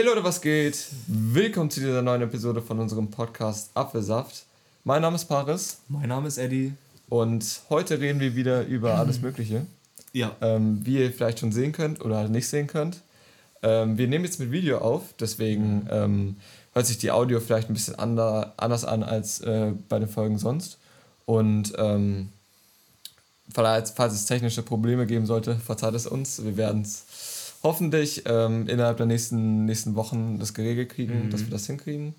Hey Leute, was geht? Willkommen zu dieser neuen Episode von unserem Podcast Apfelsaft. Mein Name ist Paris. Mein Name ist Eddie. Und heute reden wir wieder über alles Mögliche. Ja. Ähm, wie ihr vielleicht schon sehen könnt oder nicht sehen könnt. Ähm, wir nehmen jetzt mit Video auf, deswegen ähm, hört sich die Audio vielleicht ein bisschen ander, anders an als äh, bei den Folgen sonst. Und ähm, falls, falls es technische Probleme geben sollte, verzeiht es uns. Wir werden es hoffentlich ähm, innerhalb der nächsten, nächsten Wochen das geregelt kriegen, Mhm. dass wir das hinkriegen.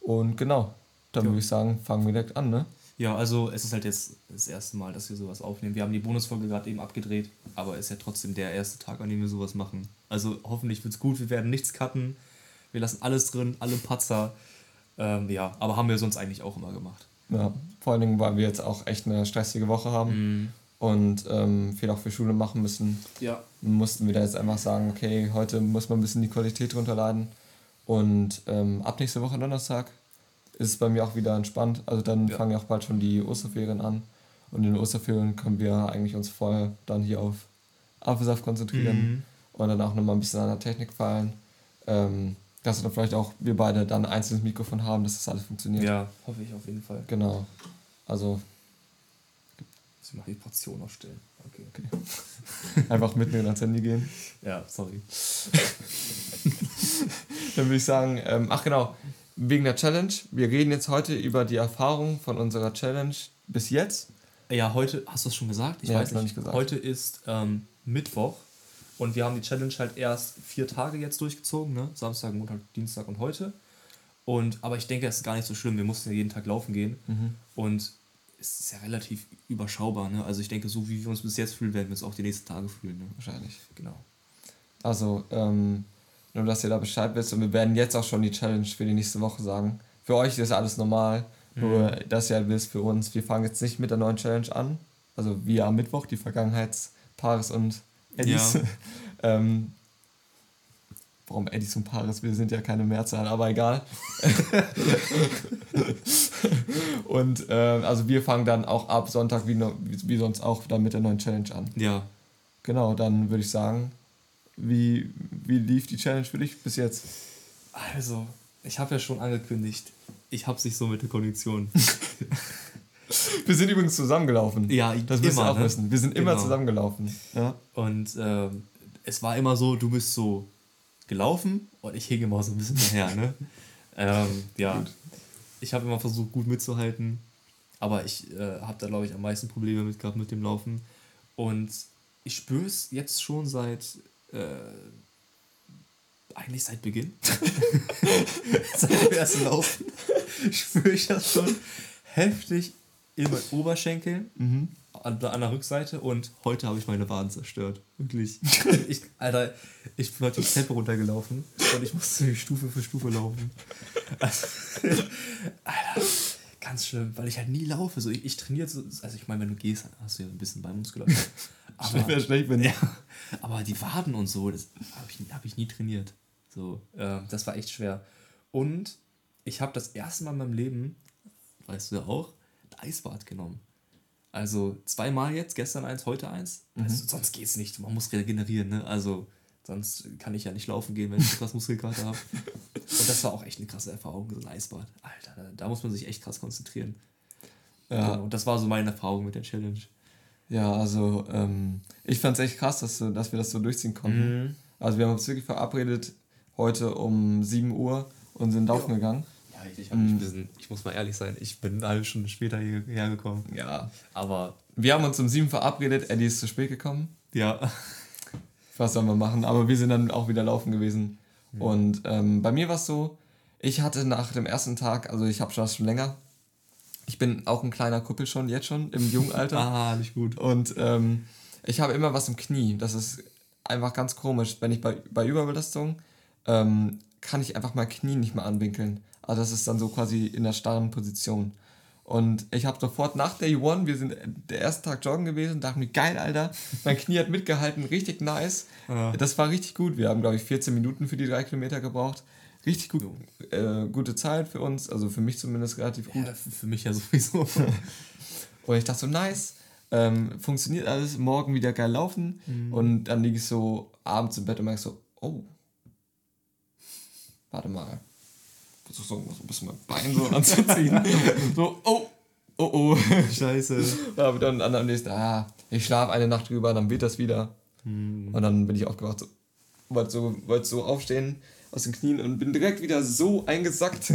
Und genau, dann Ja. würde ich sagen, fangen wir direkt an, ne? Ja, also es ist halt jetzt das erste Mal, dass wir sowas aufnehmen. Wir haben die Bonusfolge gerade eben abgedreht, aber es ist ja trotzdem der erste Tag, an dem wir sowas machen. Also hoffentlich wird's gut, wir werden nichts cutten. Wir lassen alles drin, alle Patzer. Ähm, ja, aber haben wir sonst eigentlich auch immer gemacht. Ja, vor allen Dingen, weil wir jetzt auch echt eine stressige Woche haben und ähm, viel auch für Schule machen müssen. Ja. Mussten wir da jetzt einfach sagen, okay, heute muss man ein bisschen die Qualität runterladen. Und ähm, ab nächste Woche Donnerstag ist es bei mir auch wieder entspannt. Also dann Ja. fangen ja auch bald schon die Osterferien an. Und in den Osterferien können wir eigentlich uns voll dann hier auf Apfelsaft konzentrieren Mhm. und dann auch nochmal ein bisschen an der Technik fallen. Ähm, dass wir dann vielleicht auch wir beide dann ein einzelnes Mikrofon haben, dass das alles funktioniert. Ja, hoffe ich auf jeden Fall. Genau. Also Ich mache die Portion aufstellen. Okay. einfach mitnehmen ans Handy gehen. Ja, sorry. Dann würde ich sagen, ähm, ach genau, wegen der Challenge. Wir reden jetzt heute über die Erfahrung von unserer Challenge bis jetzt. Ja, heute, hast du es schon gesagt? Ich Nee, weiß noch nicht gesagt. Heute ist ähm, Mittwoch und wir haben die Challenge halt erst vier Tage jetzt durchgezogen, ne? Samstag, Montag, Dienstag und heute. Und, aber ich denke, es ist gar nicht so schlimm. Wir mussten ja jeden Tag laufen gehen. Mhm. Und es ist ja relativ überschaubar, ne? Also ich denke, so wie wir uns bis jetzt fühlen, werden wir uns auch die nächsten Tage fühlen, ne? Wahrscheinlich. Genau. Also, ähm, nur dass ihr da Bescheid wisst. Und wir werden jetzt auch schon die Challenge für die nächste Woche sagen. Für euch ist alles normal. Nur, dass ihr halt wisst, für uns, wir fangen jetzt nicht mit der neuen Challenge an. Also, wir am Mittwoch, die Vergangenheitspares und Eddies. Ja. ähm, warum Eddies und Pares? Wir sind ja keine Mehrzahl, aber egal. und ähm, also wir fangen dann auch ab Sonntag wie, wie, sonst auch dann mit der neuen Challenge an. Ja. Genau, dann würde ich sagen, wie, wie lief die Challenge für dich bis jetzt? Also, ich habe ja schon angekündigt, ich hab's nicht so mit der Kondition. Wir sind übrigens zusammengelaufen. Ja, das ihr immer, auch ne? wissen. Wir sind immer Genau. zusammengelaufen. Ja. Und ähm, es war immer so, du bist so gelaufen und ich hing immer so ein bisschen daher, ne? ähm, ja. Gut. Ich habe immer versucht, gut mitzuhalten, aber ich äh, habe da, glaube ich, am meisten Probleme mit gehabt mit dem Laufen. Und ich spüre es jetzt schon seit. Äh, eigentlich seit Beginn. seit dem ersten Laufen spüre ich das schon heftig in meinen Oberschenkeln Mhm. An, der- an der Rückseite und heute habe ich meine Waden zerstört. Wirklich. Ich, Alter, ich bin heute die Treppe runtergelaufen und ich musste Stufe für Stufe laufen. Also, Alter, ganz schlimm, weil ich halt nie laufe. So, ich, ich trainiere so, also ich meine, wenn du gehst, hast du ja ein bisschen Beinmuskulatur. Wäre Aber, schlecht, wenn ja, aber die Waden und so, das habe ich, hab ich nie trainiert. So, äh, das war echt schwer. Und ich habe das erste Mal in meinem Leben, weißt du ja auch, ein Eisbad genommen. Also zweimal jetzt, gestern eins, heute eins. Also, sonst geht's nicht. Man muss regenerieren, ne? Also sonst kann ich ja nicht laufen gehen, wenn ich etwas Muskelkater habe. Und das war auch echt eine krasse Erfahrung, so ein Eisbad. Alter, da, muss man sich echt krass konzentrieren. Ja. Genau, Und das war so meine Erfahrung mit der Challenge. Ja, also ähm, ich fand es echt krass, dass, dass wir das so durchziehen konnten. Mhm. Also wir haben uns wirklich verabredet heute um 7 Uhr und sind laufen gegangen. Ja, ich, bisschen, ich muss mal ehrlich sein, ich bin eine halbe Stunde später hierher gekommen. Ja. Aber Wir haben uns um 7 verabredet, Eddie ist zu spät gekommen. ja, was soll man machen? Aber wir sind dann auch wieder laufen gewesen. Und ähm, bei mir war es so, ich hatte nach dem ersten Tag, also ich habe schon das schon länger, ich bin auch ein kleiner Kuppel schon, jetzt schon, im jungen Alter. ah, nicht gut. Und ähm, ich habe immer was im Knie. Das ist einfach ganz komisch. Wenn ich bei, bei Überbelastung, ähm, kann ich einfach mein Knie nicht mehr anwinkeln. Also das ist dann so quasi in der starren Position. Und ich habe sofort nach Day One, wir sind der erste Tag joggen gewesen, dachte mir, geil, Alter, mein Knie hat mitgehalten, richtig nice. Ja. Das war richtig gut. Wir haben, glaube ich, 14 Minuten für die drei Kilometer gebraucht. Richtig gut, äh, gute Zeit für uns, also für mich zumindest relativ gut. Ja, für mich ja sowieso. Und ich dachte so, nice, ähm, funktioniert alles, morgen wieder geil laufen. Und dann liege ich so abends im Bett und merke so, oh, warte mal. Versuch so, so ein bisschen mein Bein so anzuziehen. so, oh, oh, oh. Scheiße. Aber dann am nächsten, ah, ich schlafe eine Nacht drüber, dann wird das wieder. Und dann bin ich aufgewacht, so, wollte so, wollte so aufstehen aus den Knien und bin direkt wieder so eingesackt.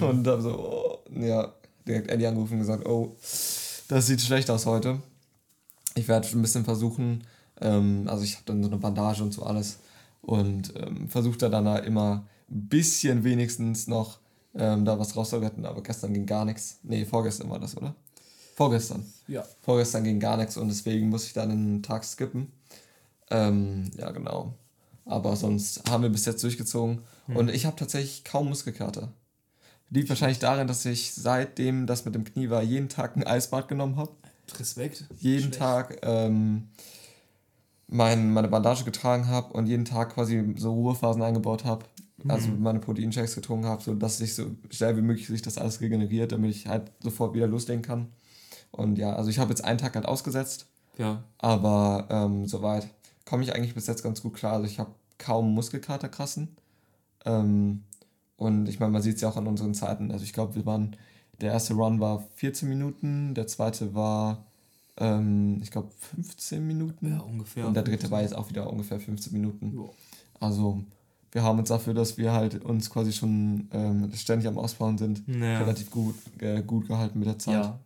Und dann so, oh, ja, direkt Eddie angerufen und gesagt, oh, das sieht schlecht aus heute. Ich werde ein bisschen versuchen, ähm, also ich habe dann so eine Bandage und so alles und ähm, versuche da dann immer ein bisschen wenigstens noch ähm, da was rauszuretten, aber gestern ging gar nichts. Nee, vorgestern war das, oder? Vorgestern. Ja. Vorgestern ging gar nichts und deswegen muss ich dann einen Tag skippen. Ähm, ja, genau. Aber sonst haben wir bis jetzt durchgezogen. Und ich habe tatsächlich kaum Muskelkater. Liegt wahrscheinlich daran, dass ich seitdem das mit dem Knie war, jeden Tag ein Eisbad genommen habe. Respekt. Jeden Schlecht. Tag ähm, mein, meine Bandage getragen habe und jeden Tag quasi so Ruhephasen eingebaut habe. Also meine Proteinchecks getrunken habe, sodass sich so schnell wie möglich sich das alles regeneriert, damit ich halt sofort wieder loslegen kann. Und ja, also ich habe jetzt einen Tag halt ausgesetzt, Ja. aber ähm, soweit komme ich eigentlich bis jetzt ganz gut klar. Also ich habe kaum Muskelkater krassen. Ähm, und ich meine, man sieht es ja auch an unseren Zeiten. Also ich glaube, wir waren, der erste Run war 14 Minuten, der zweite war, ähm, ich glaube, 15 Minuten. Ja, ungefähr. Und der dritte war jetzt auch wieder ungefähr 15 Minuten. Ja. Also wir haben uns dafür, dass wir halt uns quasi schon ähm, ständig am Ausbauen sind, Ja. relativ gut, äh, gut gehalten mit der Zeit. Ja.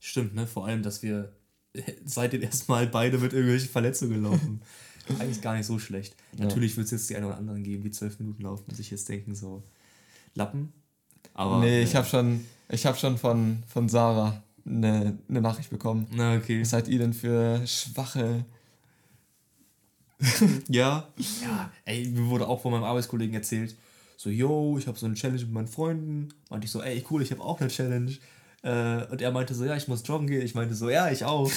Stimmt, ne? Vor allem, dass wir seit den ersten Mal beide mit irgendwelchen Verletzungen laufen. Eigentlich gar nicht so schlecht. Ja. Natürlich wird es jetzt die einen oder anderen geben, die zwölf Minuten laufen und sich jetzt denken, so Lappen. Aber. nee, äh, ich habe schon, ich hab schon von, von Sarah eine, eine Nachricht bekommen. Na, okay. Was seid ihr denn für schwache... Ja. Ja, ey, mir wurde auch von meinem Arbeitskollegen erzählt, so, yo, ich habe so eine Challenge mit meinen Freunden. Meinte ich so, ey, cool, ich habe auch eine Challenge. Äh, und er meinte so, ja, ich muss joggen gehen. Ich meinte so, ja, ich auch.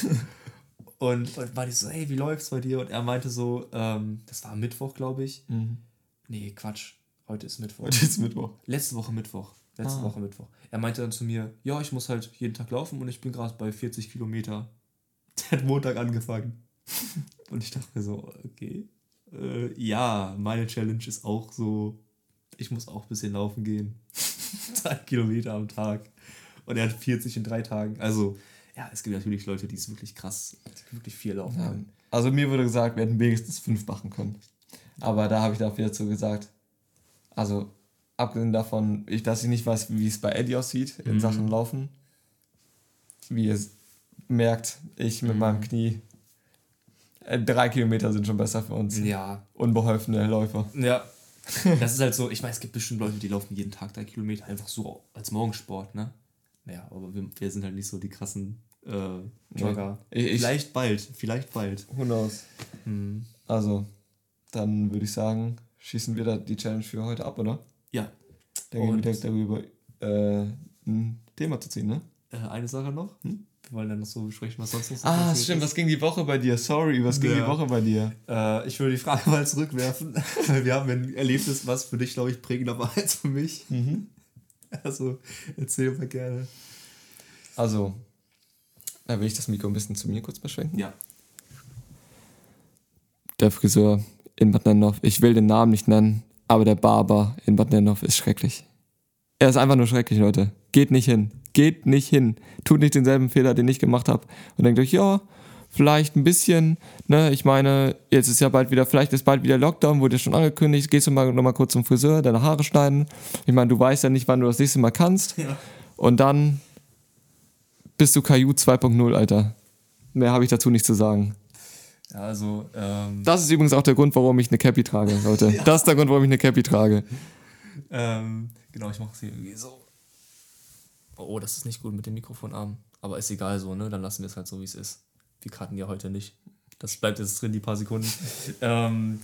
und, und meinte ich so, ey, wie läuft's bei dir? Und er meinte so, ähm, das war Mittwoch, glaube ich. Nee, Quatsch. Heute ist Mittwoch. Heute ist Mittwoch. Letzte Woche Mittwoch. Letzte Ah. Woche Mittwoch. Er meinte dann zu mir, ja, ich muss halt jeden Tag laufen und ich bin gerade bei 40 Kilometer. Der hat Montag angefangen. Und ich dachte mir so, okay. Äh, ja, meine Challenge ist auch so, ich muss auch ein bisschen laufen gehen. Drei Kilometer am Tag. Und er hat 40 in drei Tagen. Also, ja, es gibt natürlich Leute, die es wirklich krass, die wirklich viel laufen Ja. können. Also mir wurde gesagt, wir hätten wenigstens fünf machen können. Aber da habe ich dafür dazu gesagt, also abgesehen davon, ich, dass ich nicht weiß, wie es bei Eddie aussieht in Mhm. Sachen Laufen, wie ihr merkt, ich mit Mhm. meinem Knie, drei Kilometer sind schon besser für uns. Ja, Unbeholfene Läufer. Ja. Das ist halt so, ich meine, es gibt bestimmt Leute, die laufen jeden Tag drei Kilometer einfach so als Morgensport, ne? Ja, aber wir, wir sind halt nicht so die krassen äh, Jogger. Ich- ich- vielleicht bald, vielleicht bald. Who knows? Hm. Also, dann würde ich sagen, schießen wir da die Challenge für heute ab, oder? Ja. Dann gehen wir direkt darüber äh, ein Thema zu ziehen, ne? Äh, eine Sache noch. Wir wollen dann noch so besprechen, was sonst noch so Ah, stimmt, ist. was ging die Woche bei dir? Sorry, was ging Ja. die Woche bei dir? Äh, ich würde die Frage mal zurückwerfen, weil wir haben ein Erlebnis, was für dich, glaube ich, prägender war als für mich. Also, erzähl mal gerne. Also, da will ich das Mikro ein bisschen zu mir kurz beschränken. Ja. Der Friseur in Bad Nennendorf, ich will den Namen nicht nennen, aber der Barber in Bad Nennendorf ist schrecklich. Er ist einfach nur schrecklich, Leute. Geht nicht hin. Geht nicht hin. Tut nicht denselben Fehler, den ich gemacht habe. Und denkt euch, ja, vielleicht ein bisschen, ne, ich meine, jetzt ist ja bald wieder, vielleicht ist bald wieder Lockdown, wurde ja schon angekündigt, gehst du mal noch mal kurz zum Friseur, deine Haare schneiden. Ich meine, du weißt ja nicht, wann du das nächste Mal kannst. Ja. Und dann bist du KU 2.0, Alter. Mehr habe ich dazu nicht zu sagen. Ja, also, ähm, Das ist übrigens auch der Grund, warum ich eine Cappy trage, Leute. Das ist der Grund, warum ich eine Cappy trage. Ähm, genau, ich mache es hier irgendwie so. Oh, das ist nicht gut mit dem Mikrofonarm. Aber ist egal so, ne? Dann lassen wir es halt so, wie es ist. Wir cutten ja heute nicht. Das bleibt jetzt drin, die paar Sekunden. ähm,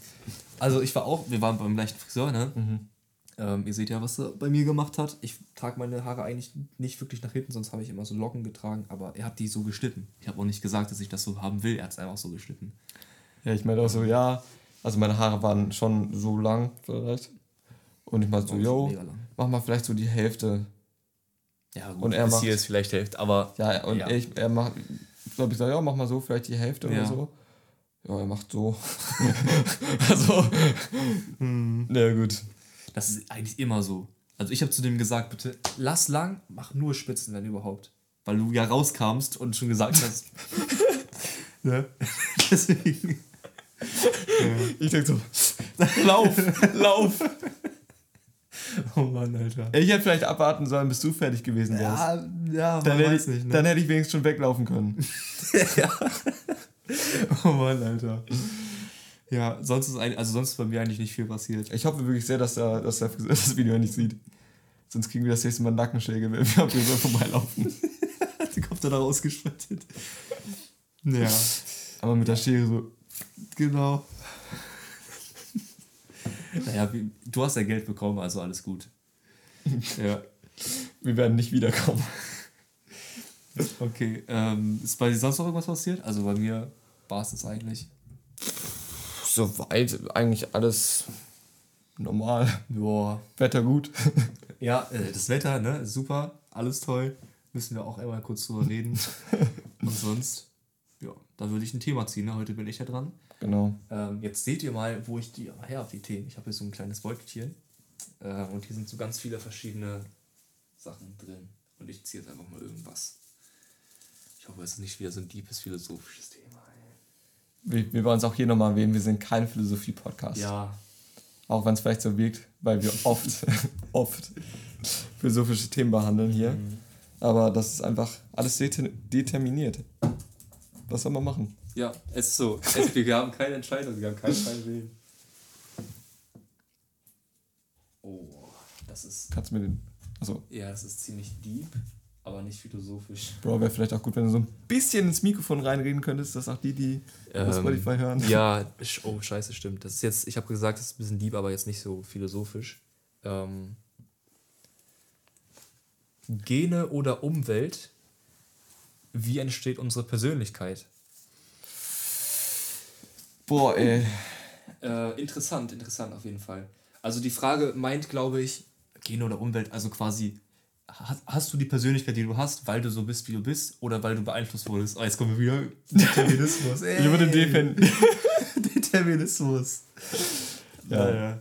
also ich war auch, wir waren beim gleichen Friseur, ne? Ähm, ihr seht ja, was er bei mir gemacht hat. Ich trage meine Haare eigentlich nicht wirklich nach hinten, sonst habe ich immer so Locken getragen, aber er hat die so geschnitten. Ich habe auch nicht gesagt, dass ich das so haben will, er hat es einfach so geschnitten. Ja, ich meine auch so, ja, also meine Haare waren schon so lang vielleicht. Und ich meinte so, yo, mach mal vielleicht so die Hälfte. Ja, gut, Und er macht- hier ist vielleicht Hälfte, aber Ja, und Ja. ich, er macht, glaube ich, sag, ja, mach mal so, vielleicht die Hälfte Ja. oder so. Ja, er macht so. also, Hm. na gut. Das ist eigentlich immer so. Also ich habe zu dem gesagt, bitte lass lang, mach nur Spitzen, wenn überhaupt. Weil du ja rauskamst und schon gesagt hast. ne? Deswegen. Ich denke so, lauf, lauf. Oh Mann, Alter. Ich hätte vielleicht abwarten sollen, bis du fertig gewesen wärst. Ja, ja, dann, hätte weiß ich, nicht, ne? dann hätte ich wenigstens schon weglaufen können. Oh Mann, Alter. Ja, sonst ist ein, also sonst ist bei mir eigentlich nicht viel passiert. Ich hoffe wirklich sehr, dass er, dass er das Video nicht sieht. Sonst kriegen wir das nächste Mal Nackenschläge, wenn wir auf hier so vorbeilaufen. Die kommt dann da rausgesprintet. Ja. Aber mit der Schere so. Genau. Naja, wie, du hast ja Geld bekommen, also alles gut. Ja. Wir werden nicht wiederkommen. Okay. Ähm, ist bei dir sonst noch irgendwas passiert? Also bei mir war es das eigentlich. Soweit eigentlich alles normal. Boah. Wetter gut. Ja, äh, das Wetter, ne? Super, alles toll. Müssen wir auch einmal kurz drüber reden. Und sonst, ja, da würde ich ein Thema ziehen. Ne? Heute bin ich ja dran. Genau. Ähm, jetzt seht ihr mal, wo ich die her habe, die Themen. Ich habe hier so ein kleines Beutelchen. Äh, und hier sind so ganz viele verschiedene Sachen drin. Und ich ziehe jetzt einfach mal irgendwas. Ich hoffe, es ist nicht wieder so ein deepes philosophisches Thema. Ey. Wir, wir wollen uns auch hier nochmal erwähnen, wir sind kein Philosophie-Podcast. Ja, Auch wenn es vielleicht so wirkt, weil wir oft, oft philosophische Themen behandeln hier. Aber das ist einfach alles det- determiniert. Was soll man machen? Ja, es ist so. Es, wir haben keine Entscheidung, wir haben keinen freien Willen. Oh, das ist. Kannst du mir den. Also, Ja, das ist ziemlich deep, aber nicht philosophisch. Bro, wäre vielleicht auch gut, wenn du so ein bisschen ins Mikrofon reinreden könntest, dass auch die, die Ähm, Spotify hören. Ja, oh scheiße, stimmt. Das ist jetzt, ich habe gesagt, das ist ein bisschen deep, aber jetzt nicht so philosophisch. Ähm, Gene oder Umwelt, wie entsteht unsere Persönlichkeit? Boah, ey. Äh, interessant, interessant auf jeden Fall. Also die Frage meint, glaube ich, Gene oder Umwelt, also quasi, hast, hast du die Persönlichkeit, die du hast, weil du so bist, wie du bist, oder weil du beeinflusst wurdest? Oh, jetzt kommen wir wieder. Determinismus. Ich würde defenden. Determinismus. Ja. ja.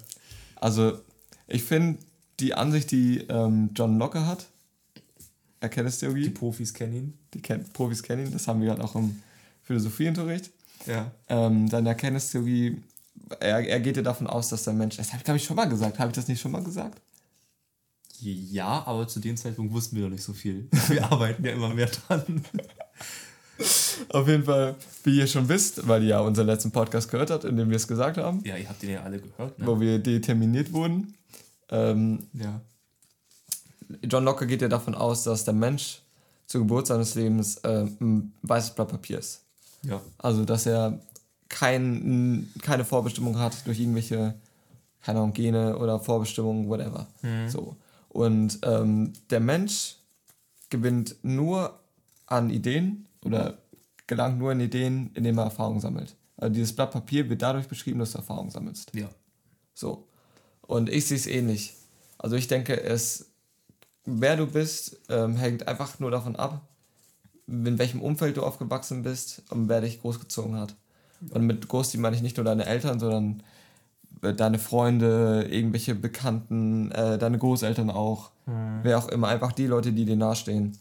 Also, ich finde die Ansicht, die ähm, John Locke hat, Die Erkenntnistheorie, Profis kennen ihn. die kennt, Profis kennen ihn, das haben wir gerade auch im Philosophieunterricht. Ja. Ähm, deine Erkenntnistheorie, er, er geht ja davon aus, dass der Mensch, das habe ich glaube ich schon mal gesagt, habe ich das nicht schon mal gesagt? Ja, aber zu dem Zeitpunkt wussten wir noch nicht so viel. Wir arbeiten ja immer mehr dran. Auf jeden Fall, wie ihr schon wisst, weil ihr ja unseren letzten Podcast gehört habt, in dem wir es gesagt haben, Ja, ihr habt den ja alle gehört, ne? wo wir determiniert wurden. Ähm, Ja. John Locke geht ja davon aus, dass der Mensch zur Geburt seines Lebens äh, ein weißes Blatt Papier ist. Ja. Also, dass er kein, keine Vorbestimmung hat durch irgendwelche, keine Ahnung, Gene oder Vorbestimmungen, whatever. So. Und ähm, der Mensch gewinnt nur an Ideen oder gelangt nur in Ideen, indem er Erfahrung sammelt. Also dieses Blatt Papier wird dadurch beschrieben, dass du Erfahrung sammelst. Ja. So. Und ich sehe es ähnlich. Also ich denke, es, wer du bist, ähm, hängt einfach nur davon ab, in welchem Umfeld du aufgewachsen bist und wer dich großgezogen hat. Und mit groß, die meine ich nicht nur deine Eltern, sondern äh, deine Freunde, irgendwelche Bekannten, äh, deine Großeltern auch, wer auch immer, einfach die Leute, die dir nahestehen.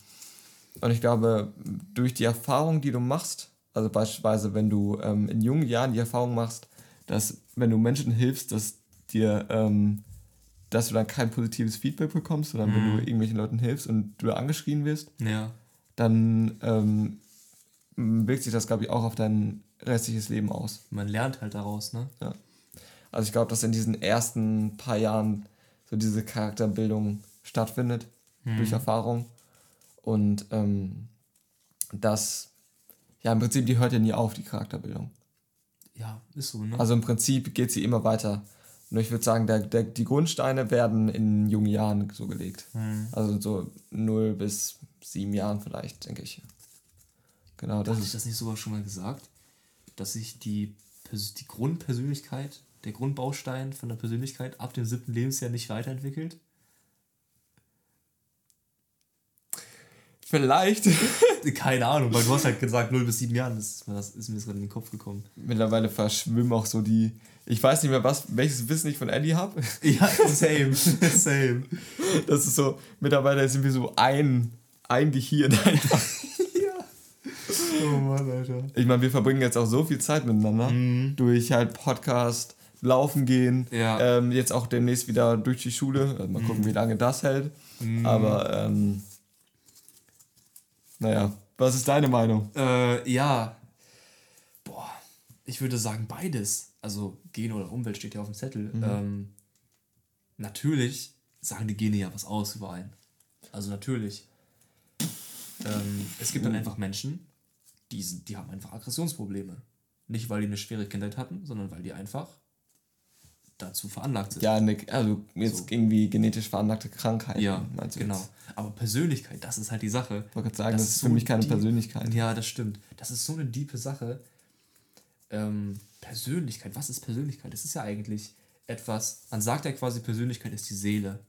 Und ich glaube, durch die Erfahrung, die du machst, also beispielsweise, wenn du ähm, in jungen Jahren die Erfahrung machst, dass wenn du Menschen hilfst, dass dir, ähm, dass du dann kein positives Feedback bekommst, sondern wenn du irgendwelchen Leuten hilfst und du angeschrien wirst, Ja. Dann ähm, wirkt sich das, glaube ich, auch auf dein restliches Leben aus. Man lernt halt daraus, ne? Also ich glaube, dass in diesen ersten paar Jahren so diese Charakterbildung stattfindet durch Erfahrung. Und ähm, das, ja, im Prinzip, die hört ja nie auf, die Charakterbildung. Ja, ist so, ne? Also im Prinzip geht sie immer weiter. Nur ich würde sagen, der, der, die Grundsteine werden in jungen Jahren so gelegt. Also so 0 bis 7 Jahren vielleicht, denke ich. Genau, das Hatte ich das nicht sogar schon mal gesagt? Dass sich die, die Grundpersönlichkeit, der Grundbaustein von der Persönlichkeit ab dem siebten Lebensjahr nicht weiterentwickelt? Vielleicht. Keine Ahnung, weil du hast halt gesagt 0 bis 7 Jahren, das ist mir, das ist mir gerade in den Kopf gekommen. Mittlerweile verschwimmen auch so die. Ich weiß nicht mehr, was, welches Wissen ich von Eddie habe. Ja, same, same. Das ist so, mittlerweile sind wir so ein, ein Gehirn einfach. ja. Oh Mann, Alter. Ich meine, wir verbringen jetzt auch so viel Zeit miteinander. Durch halt Podcast, Laufen gehen. Ja. Ähm, jetzt auch demnächst wieder durch die Schule. Also mal gucken, wie lange das hält. Aber, ähm, naja, was ist deine Meinung? Äh, ja. Boah, ich würde sagen beides. Also Gene oder Umwelt steht ja auf dem Zettel. Ähm, natürlich sagen die Gene ja was aus über einen. Also natürlich. Ähm, es gibt dann einfach Menschen, die, die haben einfach Aggressionsprobleme. Nicht, weil die eine schwere Kindheit hatten, sondern weil die einfach dazu veranlagt sind. Ja, ne, also jetzt So. irgendwie genetisch veranlagte Krankheiten. Ja, meinst du genau. jetzt? Aber Persönlichkeit, das ist halt die Sache. Ich wollte gerade sagen, das, ist für mich keine Persönlichkeit. Ja, das stimmt. Das ist so eine diepe Sache. Ähm, Persönlichkeit, was ist Persönlichkeit? Das ist ja eigentlich etwas, man sagt ja quasi, Persönlichkeit ist die Seele,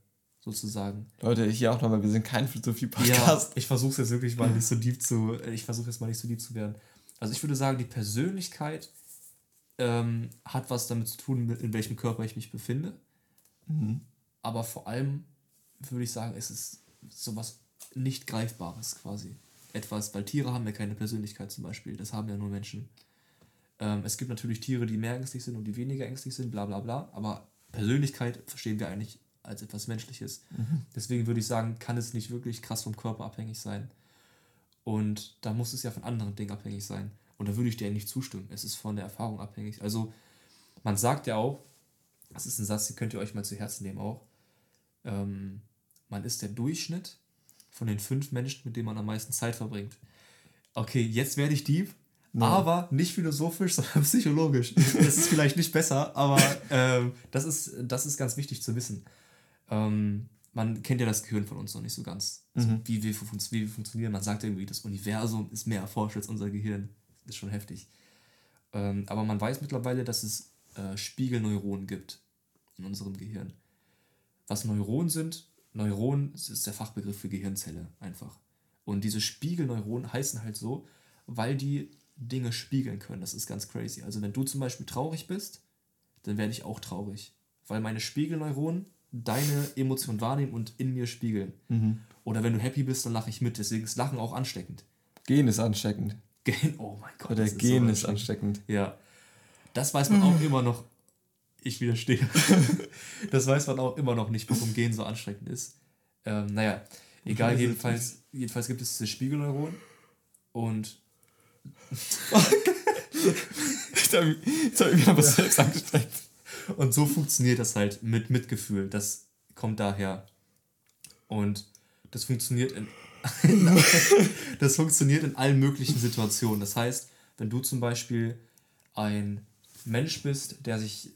sozusagen. Leute, hier auch nochmal, wir sind kein Ja, Philosophie-Podcast. ich versuche es jetzt wirklich mal nicht so deep zu, ich versuche jetzt mal nicht so deep zu werden. Also ich würde sagen, die Persönlichkeit ähm, hat was damit zu tun, in welchem Körper ich mich befinde. Aber vor allem würde ich sagen, es ist sowas nicht Greifbares quasi. Etwas, weil Tiere haben ja keine Persönlichkeit zum Beispiel. Das haben ja nur Menschen. Ähm, es gibt natürlich Tiere, die mehr ängstlich sind und die weniger ängstlich sind, bla bla bla. Aber Persönlichkeit verstehen wir eigentlich als etwas Menschliches. Deswegen würde ich sagen, kann es nicht wirklich krass vom Körper abhängig sein. Und da muss es ja von anderen Dingen abhängig sein. Und da würde ich dir nicht zustimmen. Es ist von der Erfahrung abhängig. Also, man sagt ja auch, das ist ein Satz, den könnt ihr euch mal zu Herzen nehmen auch. Ähm, man ist der Durchschnitt von den fünf Menschen, mit denen man am meisten Zeit verbringt. Okay, jetzt werde ich deep, aber nicht philosophisch, sondern psychologisch. Das ist vielleicht nicht besser, aber ähm, das, ist, das ist ganz wichtig zu wissen. Ähm, man kennt ja das Gehirn von uns noch nicht so ganz, also wie, wir, wie wir funktionieren. Man sagt irgendwie, das Universum ist mehr erforscht als unser Gehirn. Das ist schon heftig. Ähm, aber man weiß mittlerweile, dass es äh, Spiegelneuronen gibt in unserem Gehirn. Was Neuronen sind, Neuron ist der Fachbegriff für Gehirnzelle einfach. Und diese Spiegelneuronen heißen halt so, weil die Dinge spiegeln können. Das ist ganz crazy. Also wenn du zum Beispiel traurig bist, dann werde ich auch traurig. Weil meine Spiegelneuronen deine Emotionen wahrnehmen und in mir spiegeln. Oder wenn du happy bist, dann lache ich mit. Deswegen ist Lachen auch ansteckend. Gen ist ansteckend. Gen, oh mein Gott. Oder das ist Gen so ist ansteckend. ja. Das weiß man auch immer noch. Ich widerstehe. das weiß man auch immer noch nicht, warum Gen so anstrengend ist. Ähm, naja, egal, jedenfalls, jedenfalls gibt es diese Spiegelneuronen und Jetzt habe ich, hab ich wieder was selbst angestrengt. Und so funktioniert das halt mit Mitgefühl. Das kommt daher. Und das funktioniert in, das funktioniert in allen möglichen Situationen. Das heißt, wenn du zum Beispiel ein Mensch bist, der sich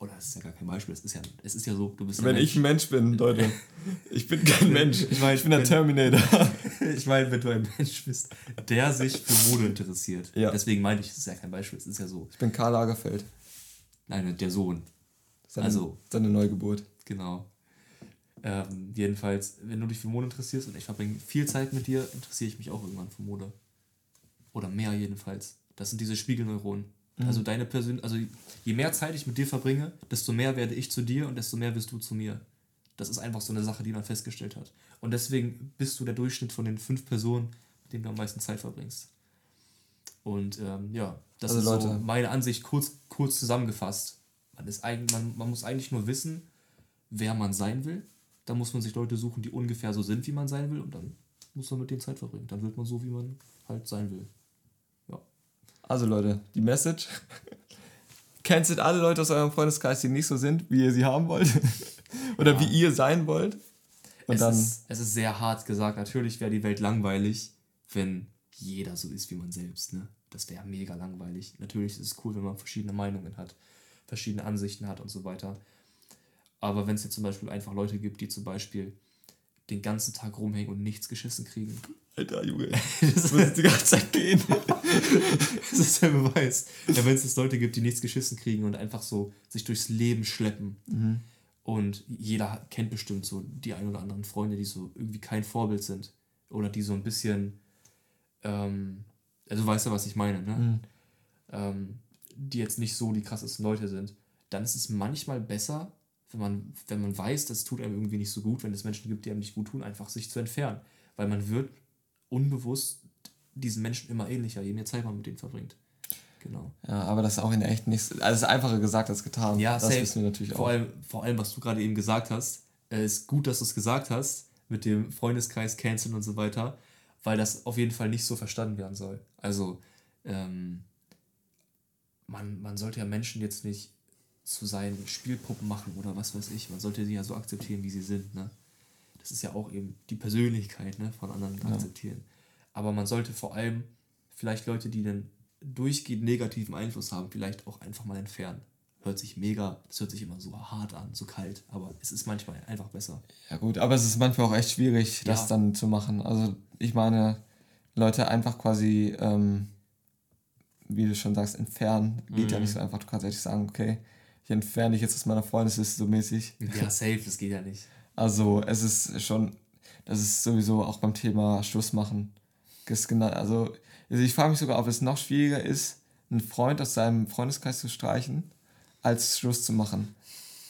oder es ist ja gar kein Beispiel, es ist ja, es ist ja so, du bist Wenn ich ein Mensch bin, Leute. Ich bin kein Mensch. Ich weiß, ich bin der wenn- Terminator. ich meine, wenn du ein Mensch bist, der sich für Mode interessiert. Ja. Deswegen meine ich, es ist ja kein Beispiel, es ist ja so. Ich bin Karl Lagerfeld. Nein, der Sohn. Seine, Also- Seine Neugeburt. Genau. Ähm, jedenfalls, wenn du dich für Mode interessierst und ich verbringe viel Zeit mit dir, interessiere ich mich auch irgendwann für Mode. Oder mehr jedenfalls. Das sind diese Spiegelneuronen. Also deine Persön also je mehr Zeit ich mit dir verbringe, desto mehr werde ich zu dir und desto mehr wirst du zu mir. Das ist einfach so eine Sache, die man festgestellt hat. Und deswegen bist du der Durchschnitt von den fünf Personen, mit denen du am meisten Zeit verbringst. Und ähm, ja, das Also ist so Leute. meine Ansicht kurz, kurz zusammengefasst. Man, ist eigentlich, man, man muss eigentlich nur wissen, wer man sein will. Da muss man sich Leute suchen, die ungefähr so sind, wie man sein will. Und dann muss man mit denen Zeit verbringen. Dann wird man so, wie man halt sein will. Ja. Also Leute, die Message. Cancelt alle Leute aus eurem Freundeskreis, die nicht so sind, wie ihr sie haben wollt. Oder wie ihr sein wollt. Und es, dann, ist, es ist sehr hart gesagt. Natürlich wäre die Welt langweilig, wenn jeder so ist wie man selbst. Ne? Das wäre mega langweilig. Natürlich ist es cool, wenn man verschiedene Meinungen hat, verschiedene Ansichten hat und so weiter. Aber wenn es jetzt zum Beispiel einfach Leute gibt, die zum Beispiel den ganzen Tag rumhängen und nichts geschissen kriegen, Alter Junge, das muss jetzt die ganze Zeit gehen. das ist der Beweis. Ja, wenn es jetzt Leute gibt, die nichts geschissen kriegen und einfach so sich durchs Leben schleppen. Und jeder kennt bestimmt so die ein oder anderen Freunde, die so irgendwie kein Vorbild sind. oder die so ein bisschen, ähm, also du weißt ja, was ich meine, ne? Mhm. Ähm, die jetzt nicht so die krassesten Leute sind, dann ist es manchmal besser, wenn man, wenn man weiß, das tut einem irgendwie nicht so gut, wenn es Menschen gibt, die einem nicht gut tun, einfach sich zu entfernen. Weil man wird unbewusst diesen Menschen immer ähnlicher, je mehr Zeit man mit denen verbringt. Genau. Ja, aber das ist auch in der echt nicht. Also es ist einfacher gesagt als getan. Ja, das safe. wissen wir natürlich vor auch. Allem, vor allem, was du gerade eben gesagt hast, äh, ist gut, dass du es gesagt hast, mit dem Freundeskreis canceln und so weiter, weil das auf jeden Fall nicht so verstanden werden soll. Also, ähm, man, man sollte ja Menschen jetzt nicht zu seinen Spielpuppen machen oder was weiß ich. Man sollte sie ja so akzeptieren, wie sie sind. Ne? Das ist ja auch eben die Persönlichkeit ne, von anderen Ja. akzeptieren. Aber man sollte vor allem vielleicht Leute, die einen durchgehend negativen Einfluss haben, vielleicht auch einfach mal entfernen. Hört sich mega, das hört sich immer so hart an, so kalt, aber es ist manchmal einfach besser. Ja gut, aber es ist manchmal auch echt schwierig, das Ja. dann zu machen. Also ich meine, Leute einfach quasi, ähm, wie du schon sagst, entfernen, geht ja Mhm. nicht so einfach. Du kannst echt sagen, okay, ich entferne dich jetzt aus meiner Freundesliste so mäßig. Ja, safe, das geht ja nicht. Also es ist schon, das ist sowieso auch beim Thema Schluss machen. Also also ich frage mich sogar, ob es noch schwieriger ist, einen Freund aus seinem Freundeskreis zu streichen, als Schluss zu machen.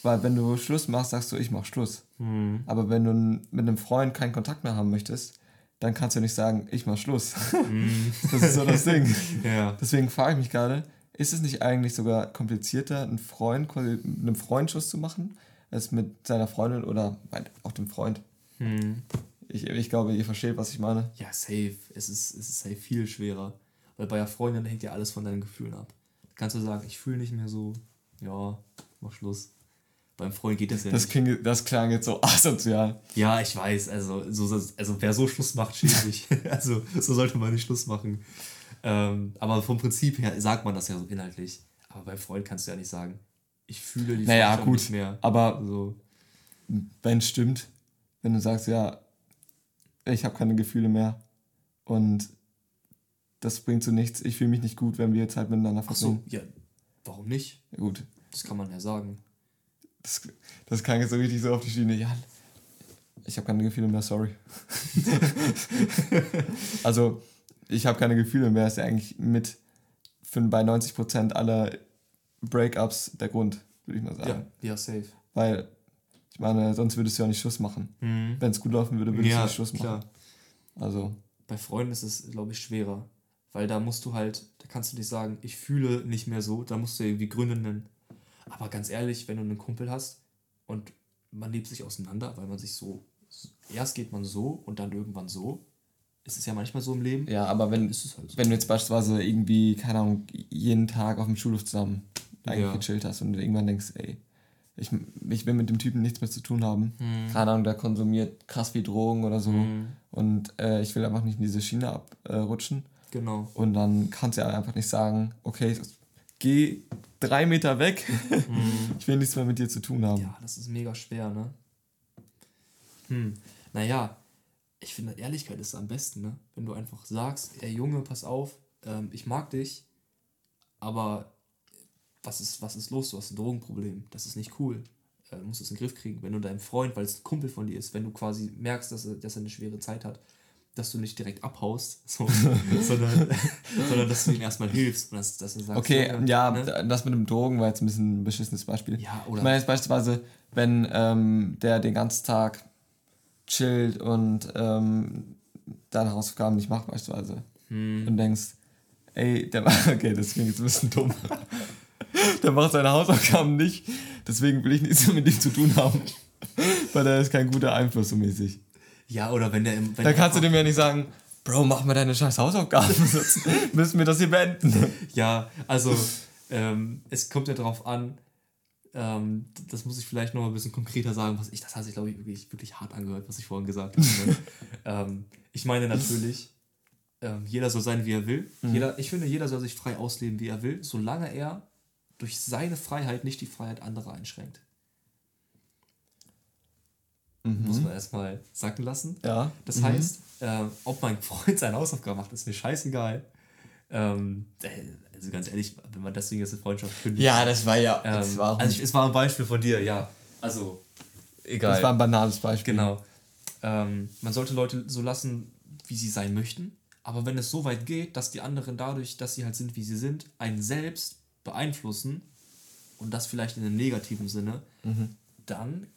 Weil wenn du Schluss machst, sagst du, ich mach Schluss. Mhm. Aber wenn du mit einem Freund keinen Kontakt mehr haben möchtest, dann kannst du nicht sagen, ich mach Schluss. das ist so das Ding. Ja. Deswegen frage ich mich gerade, ist es nicht eigentlich sogar komplizierter, einen Freund quasi mit einem Freund Schluss zu machen, als mit seiner Freundin oder halt auch dem Freund? Mhm. Ich, ich glaube, ihr versteht, was ich meine. Ja, safe. Es ist, es ist safe viel schwerer. Weil bei einer Freundin hängt ja alles von deinen Gefühlen ab. Kannst du sagen, ich fühle nicht mehr so, ja, mach Schluss. Beim Freund geht das ja Das, nicht. klingt, das klang jetzt so asozial. Ja, ich weiß. Also, so, so- also wer so Schluss macht, schämt sich. also, so sollte man nicht Schluss machen. Ähm, aber vom Prinzip her sagt man das ja so inhaltlich. Aber beim Freund kannst du ja nicht sagen, ich fühle die Naja, Freundschaft gut. nicht mehr. Aber So. wenn es stimmt, wenn du sagst, ja, ich habe keine Gefühle mehr und das bringt so nichts, ich fühle mich nicht gut, wenn wir jetzt halt miteinander Ach so, verbringen. ja, warum nicht? Ja, gut, Das kann man ja sagen. das, das klang jetzt so richtig so auf die Schiene. Ja, ich habe keine Gefühle mehr, sorry. also, ich habe keine Gefühle mehr, ist ja eigentlich mit für, bei 90% aller Breakups der Grund, würde ich mal sagen. Ja, ja, safe. Weil, ich meine, sonst würdest du ja nicht Schluss machen. Mhm. Wenn es gut laufen würde, würdest du Ja, nicht Schluss machen. klar. Also, Bei Freunden ist es, glaube ich, schwerer. Weil da musst du halt, da kannst du nicht sagen, ich fühle nicht mehr so, da musst du irgendwie Gründe nennen. Aber ganz ehrlich, wenn du einen Kumpel hast und man lebt sich auseinander, weil man sich so, erst geht man so und dann irgendwann so, ist es ja manchmal so im Leben. ja, aber wenn, ist es halt so. wenn du jetzt beispielsweise irgendwie, keine Ahnung, jeden Tag auf dem Schulhof zusammen eigentlich Ja. gechillt hast und irgendwann denkst, ey, ich, ich will mit dem Typen nichts mehr zu tun haben. Hm. Keine Ahnung, der konsumiert krass viel Drogen oder so. Mhm. Und äh, ich will einfach nicht in diese Schiene abrutschen. Genau. und dann kannst du ja einfach nicht sagen, okay, geh drei Meter weg, ich will nichts mehr mit dir zu tun haben. Ja, das ist mega schwer, ne? Hm, naja, ich finde, Ehrlichkeit ist am besten, ne? Wenn du einfach sagst, ey Junge, pass auf, ähm, ich mag dich, aber was ist, was ist los? Du hast ein Drogenproblem, das ist nicht cool. Äh, du musst es in den Griff kriegen. Wenn du deinem Freund, weil es ein Kumpel von dir ist, wenn du quasi merkst, dass er, dass er eine schwere Zeit hat, dass du nicht direkt abhaust, so, sondern, sondern dass du ihm erstmal hilfst und dass, dass du sagst, Okay, Junge, ja, ne? das mit dem Drogen war jetzt ein bisschen ein beschissenes Beispiel. Ja, Ich oder meine jetzt beispielsweise, wenn ähm, der den ganzen Tag chillt und ähm, deine Hausaufgaben nicht macht beispielsweise hm, und denkst, ey, der macht, okay, das klingt jetzt ein bisschen dumm. der macht seine Hausaufgaben nicht, deswegen will ich nichts mehr mit ihm zu tun haben. Weil der ist kein guter Einfluss so mäßig. Ja, oder wenn der im. Wenn Da kannst du dem ja nicht sagen, Bro, mach mal deine scheiß Hausaufgaben, sonst müssen wir das hier beenden. Ja, also ähm, es kommt ja darauf an, ähm, das muss ich vielleicht noch mal ein bisschen konkreter sagen, was ich, das hat sich, glaube ich, wirklich, wirklich hart angehört, was ich vorhin gesagt habe. Ne? ähm, ich meine natürlich, ähm, jeder soll sein, wie er will. Jeder, ich finde, jeder soll sich frei ausleben, wie er will, solange er durch seine Freiheit nicht die Freiheit anderer einschränkt. Muss man erstmal sacken lassen. Ja. Das mhm. heißt, ähm, ob mein Freund seine Hausaufgaben macht, ist mir scheißegal. Ähm, äh, also ganz ehrlich, wenn man deswegen jetzt eine Freundschaft kündigt. Ja, das war ja. das, ähm, war auch also ich, es war ein Beispiel von dir, ja. Also, egal. das war ein banales Beispiel. genau. Ähm, man sollte Leute so lassen, wie sie sein möchten. Aber wenn es so weit geht, dass die anderen dadurch, dass sie halt sind, wie sie sind, einen selbst beeinflussen und das vielleicht in einem negativen Sinne, Mhm. dann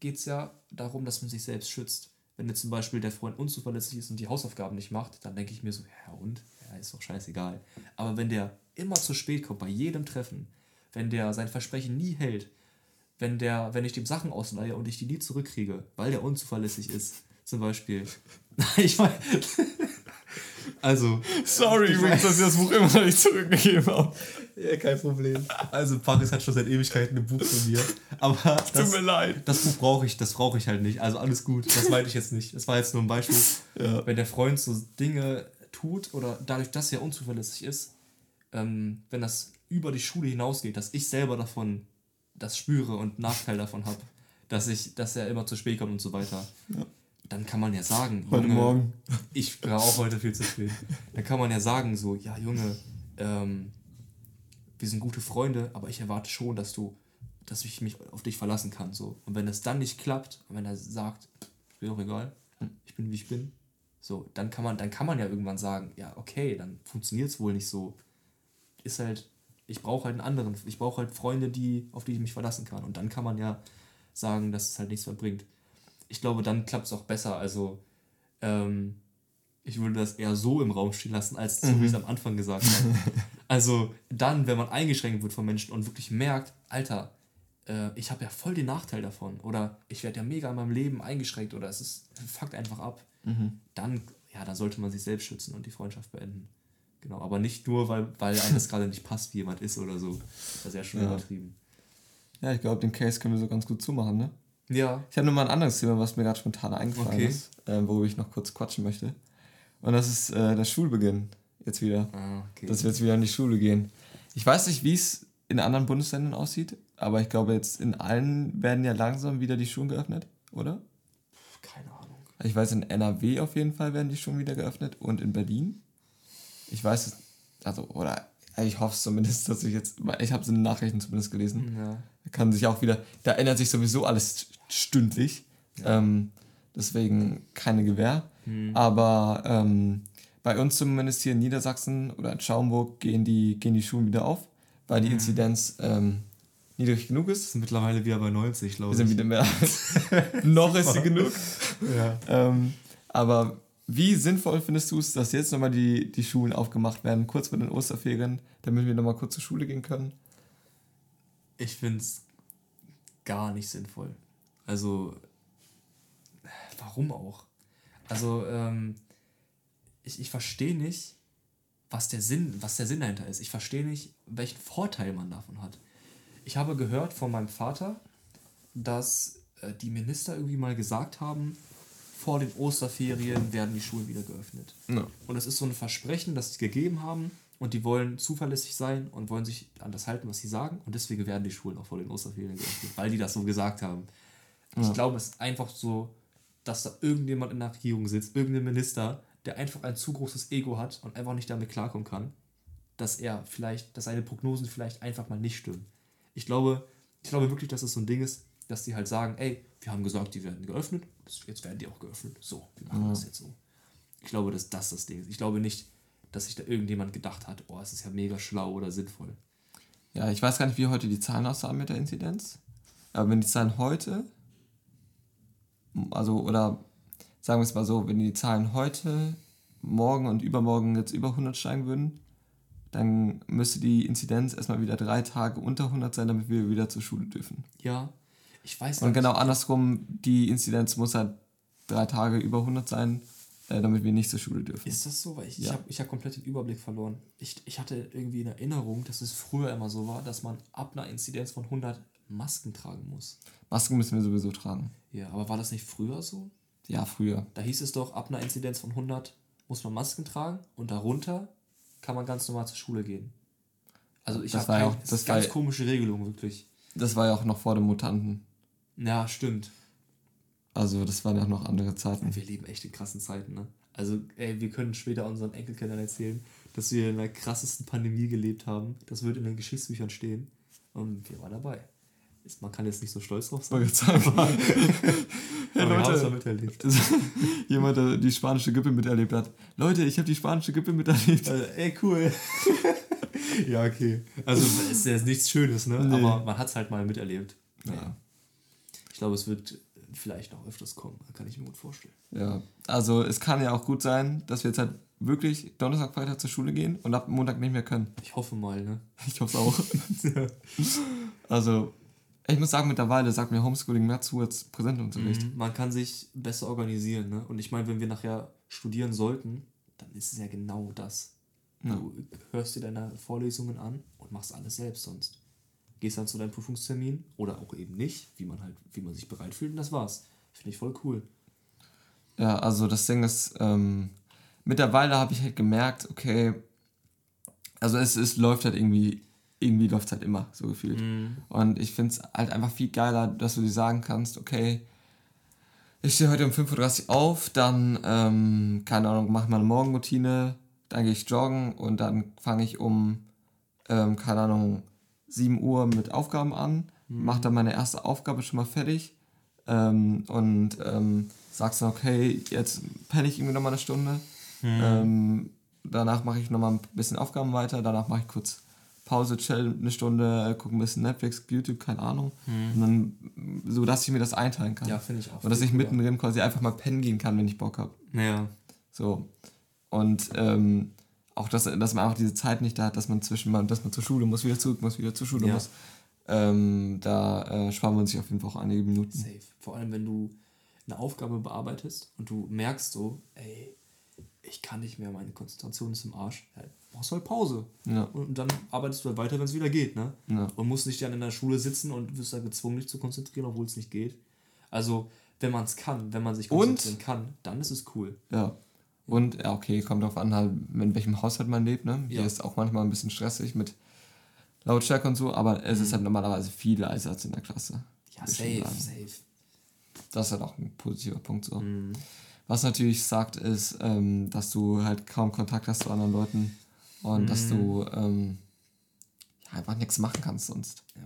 geht es ja darum, dass man sich selbst schützt. Wenn jetzt zum Beispiel der Freund unzuverlässig ist und die Hausaufgaben nicht macht, dann denke ich mir so, ja und? Ja, ist doch scheißegal. Aber wenn der immer zu spät kommt, bei jedem Treffen, wenn der sein Versprechen nie hält, wenn der, wenn ich dem Sachen ausleihe und ich die nie zurückkriege, weil der unzuverlässig ist, zum Beispiel. ich meine. Also. Sorry übrigens, weiß- dass ich das Buch immer noch nicht zurückgegeben habe. Ja, kein Problem. Also Paris hat schon seit Ewigkeiten ein Buch von mir. Aber Tut das, mir leid. das Buch brauche ich, das brauche ich halt nicht. Also alles gut. Das meinte ich jetzt nicht. Das war jetzt nur ein Beispiel. Ja. Wenn der Freund so Dinge tut oder dadurch, dass er unzuverlässig ist, ähm, wenn das über die Schule hinausgeht, dass ich selber davon das spüre und Nachteil davon habe, dass ich, dass er immer zu spät kommt und so weiter, dann kann man ja sagen, Heute Morgen. ich war auch heute viel zu spät. Dann kann man ja sagen, so, ja, Junge, ähm, wir sind gute Freunde, aber ich erwarte schon, dass du, dass ich mich auf dich verlassen kann. So. Und wenn das dann nicht klappt, und wenn er sagt, ist mir doch egal, ich bin wie ich bin, so, dann kann man, dann kann man ja irgendwann sagen, ja, okay, dann funktioniert es wohl nicht so. Ist halt, ich brauche halt einen anderen, ich brauche halt Freunde, die, auf die ich mich verlassen kann. Und dann kann man ja sagen, dass es halt nichts mehr bringt. Ich glaube, dann klappt es auch besser. Also, ähm, ich würde das eher so im Raum stehen lassen, als so, wie ich es am Anfang gesagt habe. also dann, wenn man eingeschränkt wird von Menschen und wirklich merkt, Alter, äh, ich habe ja voll den Nachteil davon oder ich werde ja mega in meinem Leben eingeschränkt oder es ist fuckt einfach ab, dann, ja, dann sollte man sich selbst schützen und die Freundschaft beenden. Genau, aber nicht nur, weil, weil einem das gerade nicht passt, wie jemand ist oder so. Das ist ja schon Ja. übertrieben. Ja, ich glaube, den Case können wir so ganz gut zumachen, ne? Ja, Ich habe nur mal ein anderes Thema, was mir gerade spontan eingefallen Okay. ist, äh, worüber ich noch kurz quatschen möchte. Und das ist äh, der Schulbeginn jetzt wieder. ah, okay. Dass wir jetzt wieder in die Schule gehen. Ich weiß nicht, wie es in anderen Bundesländern aussieht, aber ich glaube, jetzt in allen werden ja langsam wieder die Schulen geöffnet, oder? Keine Ahnung. Ich weiß, in NRW auf jeden Fall werden die Schulen wieder geöffnet und in Berlin. Ich weiß es, also, oder ich hoffe es zumindest, dass ich jetzt, ich habe es in den Nachrichten zumindest gelesen. Ja. Da kann sich auch wieder, da ändert sich sowieso alles stündlich. Ähm, deswegen keine Gewähr. Aber ähm, bei uns zumindest hier in Niedersachsen oder in Schaumburg gehen die, gehen die Schulen wieder auf, weil die Inzidenz ähm, niedrig genug ist. sind mittlerweile wieder bei 90, glaube Wir sind wieder mehr. Noch ist sie genug. Ja. Ähm, aber wie sinnvoll findest du es, dass jetzt nochmal die, die Schulen aufgemacht werden, kurz vor den Osterferien, damit wir nochmal kurz zur Schule gehen können? Ich finde es gar nicht sinnvoll. Also, warum auch? Also, ähm, ich, ich verstehe nicht, was der, Sinn, was der Sinn dahinter ist. Ich verstehe nicht, welchen Vorteil man davon hat. Ich habe gehört von meinem Vater, dass äh, die Minister irgendwie mal gesagt haben, vor den Osterferien werden die Schulen wieder geöffnet. Ja. Und es ist so ein Versprechen, das sie gegeben haben und die wollen zuverlässig sein und wollen sich an das halten, was sie sagen. Und deswegen werden die Schulen auch vor den Osterferien geöffnet, weil die das so gesagt haben. Ich glaube, es ist einfach so, dass da irgendjemand in der Regierung sitzt, irgendein Minister, der einfach ein zu großes Ego hat und einfach nicht damit klarkommen kann, dass er vielleicht, dass seine Prognosen vielleicht einfach mal nicht stimmen. Ich glaube, ich glaube wirklich, dass es so ein Ding ist, dass die halt sagen, ey, wir haben gesagt, die werden geöffnet, jetzt werden die auch geöffnet. So, wir machen das jetzt so. Ich glaube, dass das das Ding ist. Ich glaube nicht, dass sich da irgendjemand gedacht hat, oh, es ist ja mega schlau oder sinnvoll. Ja, ich weiß gar nicht, wie heute die Zahlen aussahen mit der Inzidenz. Aber wenn die Zahlen heute, also, oder sagen wir es mal so, wenn die Zahlen heute, morgen und übermorgen jetzt über 100 steigen würden, dann müsste die Inzidenz erstmal wieder drei Tage unter 100 sein, damit wir wieder zur Schule dürfen. Ja, ich weiß Und genau andersrum, die Inzidenz muss halt drei Tage über 100 sein, äh, damit wir nicht zur Schule dürfen. Ist das so? Weil ich, ich Ja. habe ich hab komplett den Überblick verloren. Ich, ich hatte irgendwie in Erinnerung, dass es früher immer so war, dass man ab einer Inzidenz von 100 Masken tragen muss. Masken müssen wir sowieso tragen. Ja, aber war das nicht früher so? Ja, früher. Da hieß es doch, ab einer Inzidenz von 100 muss man Masken tragen und darunter kann man ganz normal zur Schule gehen. Also ich Das habe war ja auch- das ganz komische Regelung, wirklich. Das war ja auch noch vor den Mutanten. Ja, stimmt. Also das waren ja auch noch andere Zeiten. Wir leben echt in krassen Zeiten, ne? Also, ey, wir können später unseren Enkelkindern erzählen, dass wir in der krassesten Pandemie gelebt haben. Das wird in den Geschichtsbüchern stehen. Und wir waren dabei. Ist, man kann jetzt nicht so stolz drauf sein. Jetzt sagen. Hey, Leute, miterlebt. jemand, der die spanische Grippe miterlebt hat. Leute, ich habe die spanische Grippe miterlebt. Äh, ey, cool. ja, okay. Also, es ist ja nichts Schönes, ne? Nee. Aber man hat es halt mal miterlebt. Ja. Ich glaube, es wird vielleicht noch öfters kommen. Kann ich mir gut vorstellen. Ja, also es kann ja auch gut sein, dass wir jetzt halt wirklich Donnerstag, Freitag zur Schule gehen und ab Montag nicht mehr können. Ich hoffe mal, ne? Ich hoffe auch. also, ich muss sagen, mittlerweile sagt mir Homeschooling mehr zu als Präsentunterricht. Mhm. Man kann sich besser organisieren, ne? Und ich meine, wenn wir nachher studieren sollten, dann ist es ja genau das. Du hörst dir deine Vorlesungen an und machst alles selbst sonst. Gehst dann zu deinem Prüfungstermin oder auch eben nicht, wie man halt, wie man sich bereit fühlt und das war's. Finde ich voll cool. Ja, also das Ding ist, ähm, mittlerweile habe ich halt gemerkt, okay, also es, es läuft halt irgendwie, irgendwie läuft es halt immer, so gefühlt. Und ich finde es halt einfach viel geiler, dass du dir sagen kannst, okay, ich stehe heute um 5.30 Uhr auf, dann, ähm, keine Ahnung, mache meine Morgenroutine, dann gehe ich joggen und dann fange ich um, ähm, keine Ahnung, 7 Uhr mit Aufgaben an, mache dann meine erste Aufgabe schon mal fertig ähm, und ähm, sagst dann, okay, jetzt penne ich irgendwie nochmal eine Stunde. Ähm, danach mache ich nochmal ein bisschen Aufgaben weiter, danach mache ich kurz Pause, chill eine Stunde, gucke ein bisschen Netflix, YouTube, keine Ahnung. Und dann, so dass ich mir das einteilen kann. Ja, finde ich auch Und dass ich mittendrin quasi einfach mal pennen gehen kann, wenn ich Bock habe. Naja. So. Und ähm, auch, dass, dass man einfach diese Zeit nicht da hat, dass man zwischen mal, dass man zur Schule muss, wieder zurück muss, wieder zur Schule Ja. muss. Ähm, da äh, sparen wir uns sich auf jeden Fall auch einige Minuten. Safe. Vor allem, wenn du eine Aufgabe bearbeitest und du merkst so, ey, ich kann nicht mehr, meine Konzentration ist im Arsch. Ja, brauchst du halt Pause. Ja. Und dann arbeitest du halt weiter, wenn es wieder geht, ne? Ja. Und musst nicht dann in der Schule sitzen und wirst da gezwungen, dich zu konzentrieren, obwohl es nicht geht. Also, wenn man es kann, wenn man sich Und? konzentrieren kann, dann ist es cool. Ja. Und, ja, okay, kommt drauf an, halt, in welchem Haushalt man lebt, ne? Hier Ja. ist auch manchmal ein bisschen stressig mit Lautstärke und so, aber es ist halt normalerweise viel leiser als in der Klasse. Mhm. Ja, safe, safe. Das ist halt auch ein positiver Punkt so. Mhm. Was natürlich sagt, ist, ähm, dass du halt kaum Kontakt hast zu anderen Leuten und dass du ähm, ja, einfach nichts machen kannst sonst. Ja.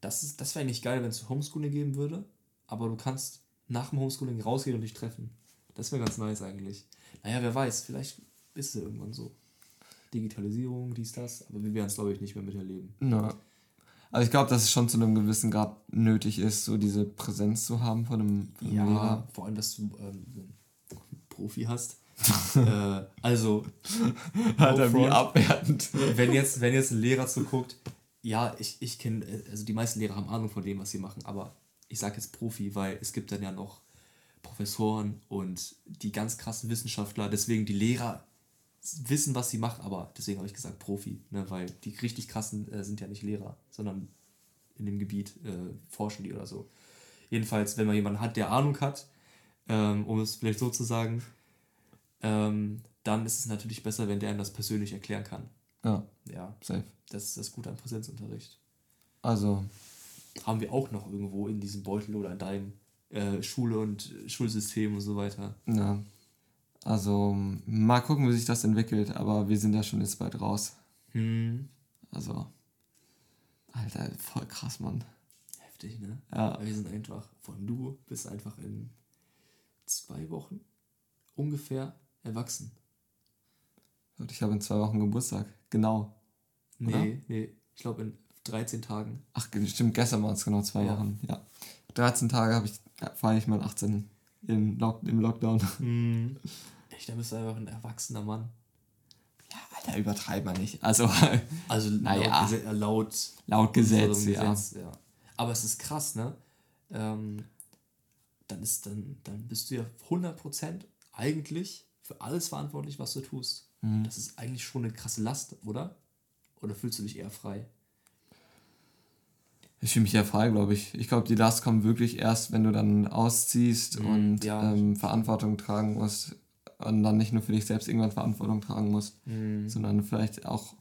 Das, ist- das wäre nicht geil, wenn es Homeschooling geben würde, aber du kannst nach dem Homeschooling rausgehen und dich treffen. Das wäre ganz nice eigentlich. Naja, wer weiß, vielleicht ist es irgendwann so. Digitalisierung, dies, das, aber wir werden es, glaube ich, nicht mehr miterleben. Ja. Also ich glaube, dass es schon zu einem gewissen Grad nötig ist, so diese Präsenz zu haben von einem, von einem Ja, Lehrer. vor allem, dass du ähm, einen Profi hast. äh, also, Alter, wie abwertend. wenn jetzt, wenn jetzt ein Lehrer zuguckt, ja, ich, ich kenne, also die meisten Lehrer haben Ahnung von dem, was sie machen, aber ich sage jetzt Profi, weil es gibt dann ja noch Professoren und die ganz krassen Wissenschaftler, deswegen die Lehrer wissen, was sie machen, aber deswegen habe ich gesagt Profi, ne, weil die richtig krassen äh, sind ja nicht Lehrer, sondern in dem Gebiet äh, forschen die oder so. Jedenfalls, wenn man jemanden hat, der Ahnung hat, ähm, um es vielleicht so zu sagen, ähm, dann ist es natürlich besser, wenn der einem das persönlich erklären kann. Ja, Ja, safe. das ist das Gute am Präsenzunterricht. Also, Haben wir auch noch irgendwo in diesem Beutel oder in deinem äh, Schule und Schulsystem und so weiter. ja. Also, mal gucken, wie sich das entwickelt, aber wir sind ja schon jetzt bald raus. Hm. Also, Alter, voll krass, Mann. Heftig, ne? Ja. Wir sind einfach, vor allem du bist einfach in zwei Wochen ungefähr erwachsen. Und ich habe in zwei Wochen Geburtstag. Genau. Oder? Nee, nee, ich glaube in 13 Tagen. Ach, stimmt, gestern waren es genau zwei Ja. Wochen. Ja. 13 Tage habe ich, ja, feiere ich mein 18 im, Lock, im Lockdown. Hm. Echt, dann bist du einfach ein erwachsener Mann. Ja, Alter, übertreib mal nicht. Also, Also Naja. laut, Gese- äh, laut laut Gesetz, unserem ja. Gesetz, ja. Aber es ist krass, ne? Ähm, dann, ist, dann, dann bist du ja 100% eigentlich für alles verantwortlich, was du tust. Mhm. Das ist eigentlich schon eine krasse Last, oder? Oder fühlst du dich eher frei? Ich fühle mich ja frei, glaube ich. Ich glaube, die Last kommt wirklich erst, wenn du dann ausziehst Mhm, und ja. ähm, Verantwortung tragen musst. Und dann nicht nur für dich selbst irgendwann Verantwortung tragen musst, Mhm. sondern vielleicht auch,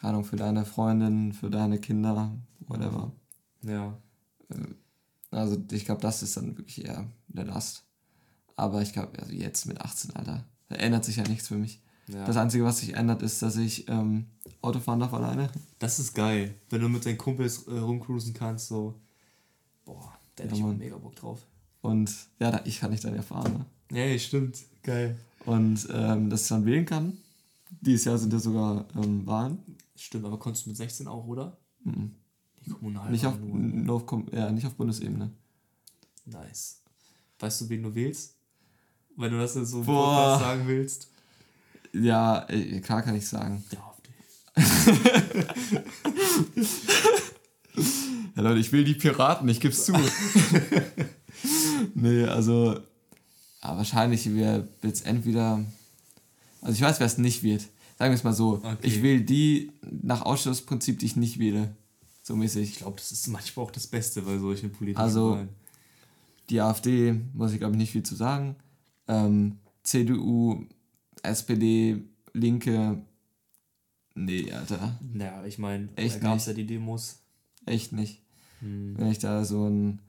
keine Ahnung, für deine Freundin, für deine Kinder, whatever. Ja. Also ich glaube, das ist dann wirklich eher eine Last. Aber ich glaube, also jetzt mit 18, Alter, da ändert sich ja nichts für mich. Ja. Das Einzige, was sich ändert, ist, dass ich ähm, Auto fahren darf alleine. Das ist geil, wenn du mit deinen Kumpels äh, rumcruisen kannst, so. Boah, da hätte Ja, ich Mann. mega Bock drauf. Und ja, da, ich kann nicht dann erfahren. Ne? Ja, stimmt. Geil. Und ähm, dass ich dann wählen kann. Dieses Jahr sind ja sogar ähm, Wahlen. Stimmt, aber konntest du mit 16 auch, oder? Mhm. Die kommunalen Nicht auf, nur. ne? nur auf, ja, nicht auf Bundesebene. Nice. Weißt du, wen du wählst? Wenn du das jetzt so sagen willst. Ja, äh, klar kann ich sagen. Ja, auf dich. Ja, Leute, ich will die Piraten, ich geb's zu. nee, also ja, wahrscheinlich wird es entweder. Also ich weiß, wer es nicht wird. Sagen wir es mal so. Okay. Ich will die nach Ausschlussprinzip, die ich nicht wähle. So mäßig. Ich glaube, das ist manchmal auch das Beste bei solchen politischen Also- Wahlen. Die AfD, muss ich glaube ich nicht viel zu sagen. Ähm, CDU, SPD, Linke. Nee, Alter. Naja, ich meine, da Echt gab es nicht. ja die Demos. Echt nicht. Hm. Wenn ich da so ein.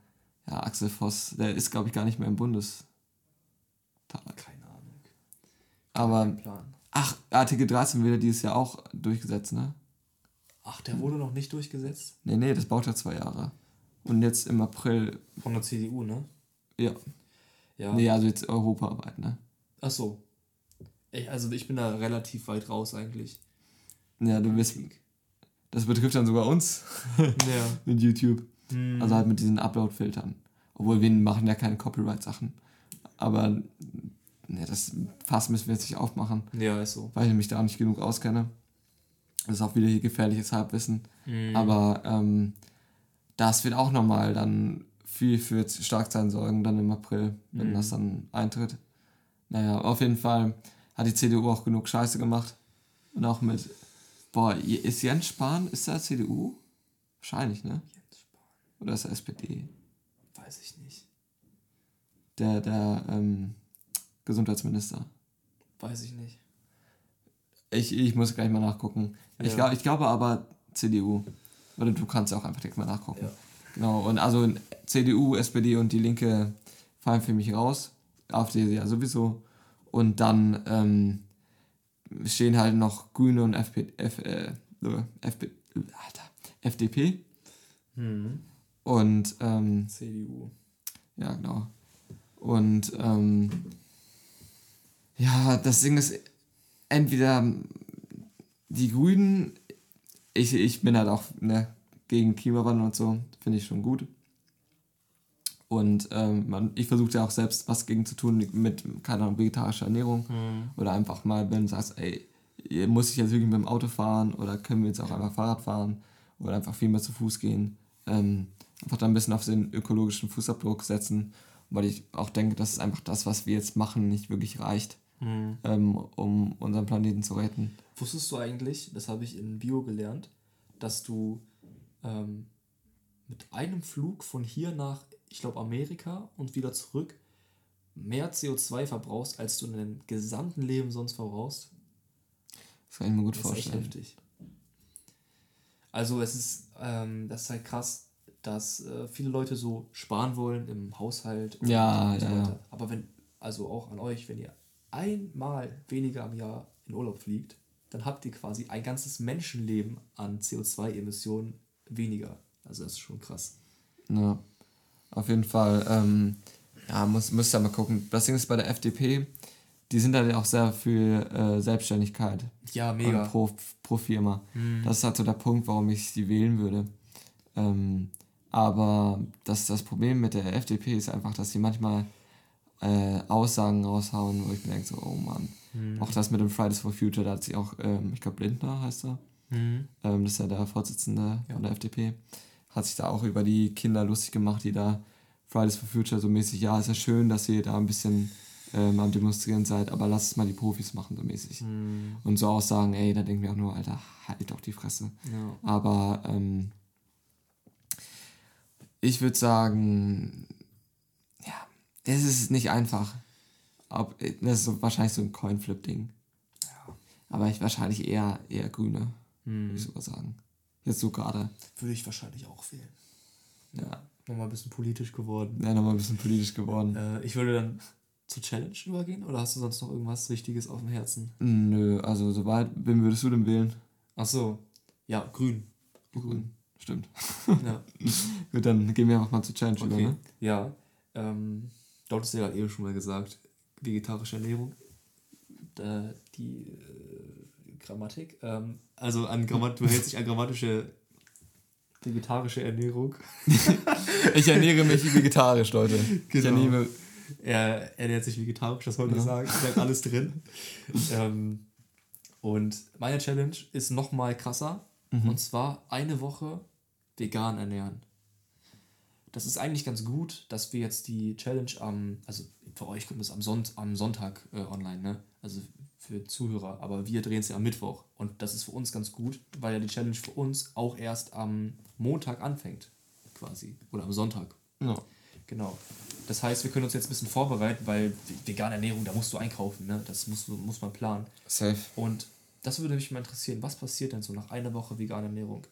Ja, Axel Voss, der ist glaube ich gar nicht mehr im Bundestag. Keine Ahnung. Aber Kein Plan. Ach, Artikel 13 wird ja dieses Jahr auch durchgesetzt, ne? Ach, der wurde noch nicht durchgesetzt? Nee, nee, das braucht ja zwei Jahre. Und jetzt im April, Von der CDU, ne? ja. Ja. Nee, also jetzt europaweit, ne? Ach so. Ich, also ich bin da relativ weit raus eigentlich. Ja, du bist. Das betrifft dann sogar uns Ja. mit YouTube. Hm. Also halt mit diesen Upload-Filtern. Obwohl wir machen ja keine Copyright-Sachen. Aber ne, das Fass müssen wir jetzt nicht aufmachen, ja, ist so. weil ich mich da auch nicht genug auskenne. Das ist auch wieder hier gefährliches Halbwissen. Hm. Aber ähm, das wird auch nochmal dann viel für Starkzeichen sorgen, dann im April, wenn Mhm. das dann eintritt. Naja, auf jeden Fall hat die CDU auch genug Scheiße gemacht. Und auch mit, boah, ist Jens Spahn, ist er CDU? Wahrscheinlich, ne? Jens Spahn. Oder ist er SPD? Weiß ich nicht. Der, der ähm, Gesundheitsminister. Weiß ich nicht. Ich, ich muss gleich mal nachgucken. Ich, Ja. glaub, ich glaube aber CDU. Oder du kannst auch einfach direkt mal nachgucken. Ja. Genau, und also CDU, SPD und die Linke fallen für mich raus. AfD ja sowieso. Und dann ähm, stehen halt noch Grüne und FP, F, äh, FP, Alter, FDP. Hm. Und ähm, CDU. ja, genau. Und ähm, ja, das Ding ist, entweder die Grünen, ich, ich bin halt auch ne, gegen Klimawandel und so, finde ich schon gut. Und ähm, man, ich versuche ja auch selbst was gegen zu tun mit, keine Ahnung, vegetarischer Ernährung. Hm. Oder einfach mal, wenn du sagst, ey, muss ich jetzt wirklich mit dem Auto fahren oder können wir jetzt auch einfach Fahrrad fahren oder einfach viel mehr zu Fuß gehen. Ähm, einfach da ein bisschen auf den ökologischen Fußabdruck setzen, weil ich auch denke, dass es einfach das, was wir jetzt machen, nicht wirklich reicht, Hm. ähm, um unseren Planeten zu retten. Wusstest du eigentlich, das habe ich in Bio gelernt, dass du ähm, mit einem Flug von hier nach, ich glaube, Amerika und wieder zurück mehr CO2 verbrauchst, als du in deinem gesamten Leben sonst verbrauchst? Das kann ich mir gut Das ist echt vorstellen. heftig. Also es ist, ähm, das ist halt krass, dass äh, viele Leute so sparen wollen im Haushalt und, Ja, und so ja. Aber wenn, also auch an euch, wenn ihr einmal weniger am Jahr in Urlaub fliegt, dann habt ihr quasi ein ganzes Menschenleben an CO2-Emissionen weniger. Also das ist schon krass. Ja, auf jeden Fall. Ähm, ja, muss, müsst ihr mal gucken. Das Ding ist bei der FDP, die sind halt auch sehr für äh, Selbstständigkeit. Ja, Und pro, pro Firma. Mhm. Das ist halt so der Punkt, warum ich sie wählen würde. Ähm, aber das, das Problem mit der FDP ist einfach, dass sie manchmal äh, Aussagen raushauen, wo ich mir denke, so, oh Mann. Mhm. Auch das mit dem Fridays for Future, da hat sie auch, ähm, ich glaube, Lindner heißt er, Mhm. ähm, das ist ja der Vorsitzende Ja. von der FDP, hat sich da auch über die Kinder lustig gemacht, die da Fridays for Future so mäßig, ja, ist ja schön, dass ihr da ein bisschen ähm, am Demonstrieren seid, aber lasst es mal die Profis machen, so mäßig. Mhm. Und so Aussagen, ey, da denken wir auch nur, Alter, halt doch die Fresse. Ja. Aber ähm, ich würde sagen, ja, es ist nicht einfach. Ob, das ist so, wahrscheinlich so ein Coinflip-Ding. Aber ich wahrscheinlich eher, eher Grüne, würde ich Mhm. sogar sagen. Jetzt so gerade. Würde ich wahrscheinlich auch wählen. Ja. Nochmal ein bisschen politisch geworden. Ja, nochmal ein bisschen politisch geworden. Äh, ich würde dann zur Challenge übergehen oder hast du sonst noch irgendwas Wichtiges auf dem Herzen? Nö, also soweit, wen würdest du denn wählen? Ach so. Ja, grün. Grün. Stimmt. Ja, Gut, dann gehen wir einfach mal zur Challenge über, okay. ne? Ja. Ähm, dort ist ja eben schon mal gesagt, vegetarische Ernährung. Da, die äh, Grammatik. Ähm, also an Grammat du hältst dich an grammatische vegetarische Ernährung. ich ernähre mich vegetarisch, Leute. Ich Genau. ernähre, Er ernährt sich vegetarisch, das wollte ich Ja. sagen. Ist alles drin. ähm, und meine Challenge ist noch mal krasser. Mhm. Und zwar eine Woche vegan ernähren. Das ist eigentlich ganz gut, dass wir jetzt die Challenge am, also für euch kommt es am, Sonnt am Sonntag äh, online, ne? Also für Zuhörer, aber wir drehen es ja am Mittwoch. Und das ist für uns ganz gut, weil ja die Challenge für uns auch erst am Montag anfängt, quasi. Oder am Sonntag. ja. Genau. Das heißt, wir können uns jetzt ein bisschen vorbereiten, weil vegane Ernährung, da musst du einkaufen, ne? Das musst du, muss man planen. Safe. Und das würde mich mal interessieren, was passiert denn so nach einer Woche vegane Ernährung?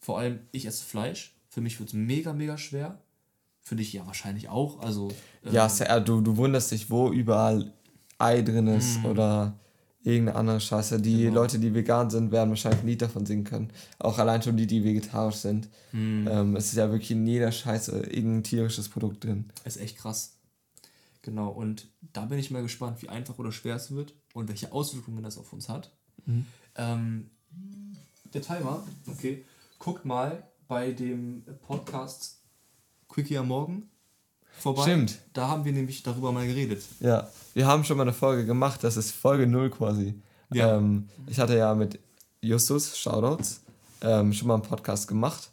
Vor allem, ich esse Fleisch. Für mich wird es mega, mega schwer. Für dich ja wahrscheinlich auch. Also, Ja, ähm, sa- du, du wunderst dich, wo überall Ei drin ist oder irgendeine andere Scheiße. Die Genau. Leute, die vegan sind, werden wahrscheinlich ein Lied davon singen können. Auch allein schon die, die vegetarisch sind. Ähm, es ist ja wirklich in jeder Scheiße irgendein tierisches Produkt drin. ist echt krass. Genau, und da bin ich mal gespannt, wie einfach oder schwer es wird und welche Auswirkungen das auf uns hat. Ähm, der Timer, okay, guckt mal bei dem Podcast Quickie am Morgen vorbei. Stimmt. Da haben wir nämlich darüber mal geredet. Ja, wir haben schon mal eine Folge gemacht, das ist Folge 0 quasi. Ja. Ähm, ich hatte ja mit Justus, Shoutouts, ähm, schon mal einen Podcast gemacht.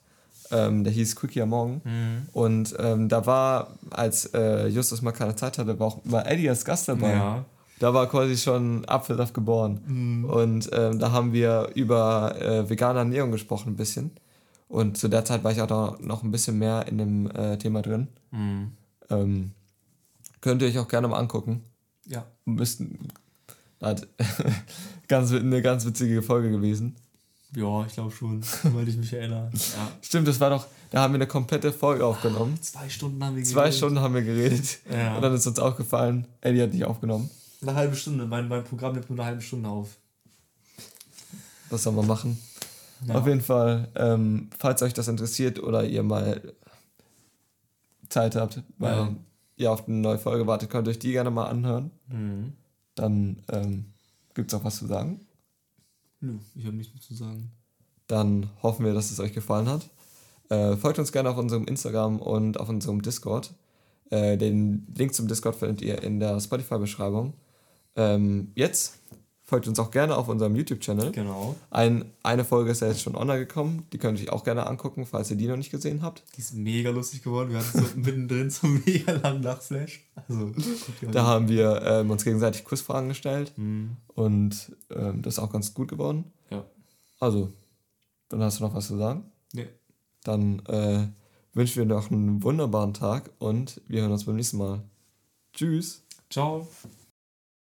Ähm, der hieß Quickie am Morgen. Mhm. Und ähm, da war, als äh, Justus mal keine Zeit hatte, war auch war Eddie als Gast dabei. Ja. Da war quasi schon Apfelsaft geboren. Und ähm, da haben wir über äh, vegane Ernährung gesprochen ein bisschen. Und zu der Zeit war ich auch da noch ein bisschen mehr in dem äh, Thema drin. Mhm. Ähm, könnt ihr euch auch gerne mal angucken. Ja. Müssten, hat ganz, eine ganz witzige Folge gewesen. Ja, ich glaube schon, weil ich mich erinnere. Ja. Stimmt, das war doch, da haben wir eine komplette Folge aufgenommen. Zwei Stunden haben wir Zwei geredet. Stunden haben wir geredet. Ja. Und dann ist uns aufgefallen, Eddie hat nicht aufgenommen. Eine halbe Stunde. Mein, mein Programm nimmt nur eine halbe Stunde auf. Was soll man machen? Ja. Auf jeden Fall, ähm, falls euch das interessiert oder ihr mal Zeit habt, weil Ja. ihr auf eine neue Folge wartet, könnt ihr euch die gerne mal anhören. Mhm. Dann ähm, gibt es auch was zu sagen. Nö, ich habe nichts mehr zu sagen. Dann hoffen wir, dass es euch gefallen hat. Äh, folgt uns gerne auf unserem Instagram und auf unserem Discord. Äh, den Link zum Discord findet ihr in der Spotify-Beschreibung. Ähm, jetzt folgt uns auch gerne auf unserem YouTube-Channel. Genau. Ein, eine Folge ist ja jetzt schon online gekommen. Die könnt ihr euch auch gerne angucken, falls ihr die noch nicht gesehen habt. Die ist mega lustig geworden. Wir hatten so mittendrin so einen mega langen Lachflash. Also, Da haben wir ähm, uns gegenseitig Quizfragen gestellt Mhm. und ähm, das ist auch ganz gut geworden. Ja. Also, dann hast du noch was zu sagen. Nee. Dann äh, wünschen wir noch einen wunderbaren Tag und wir hören uns beim nächsten Mal. Tschüss. Ciao.